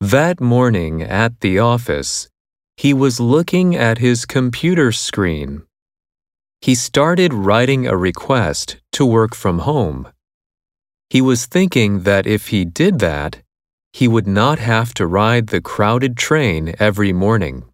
That morning at the office, he was looking at his computer screen. He started writing a request to work from home. He was thinking that if he did that, he would not have to ride the crowded train every morning.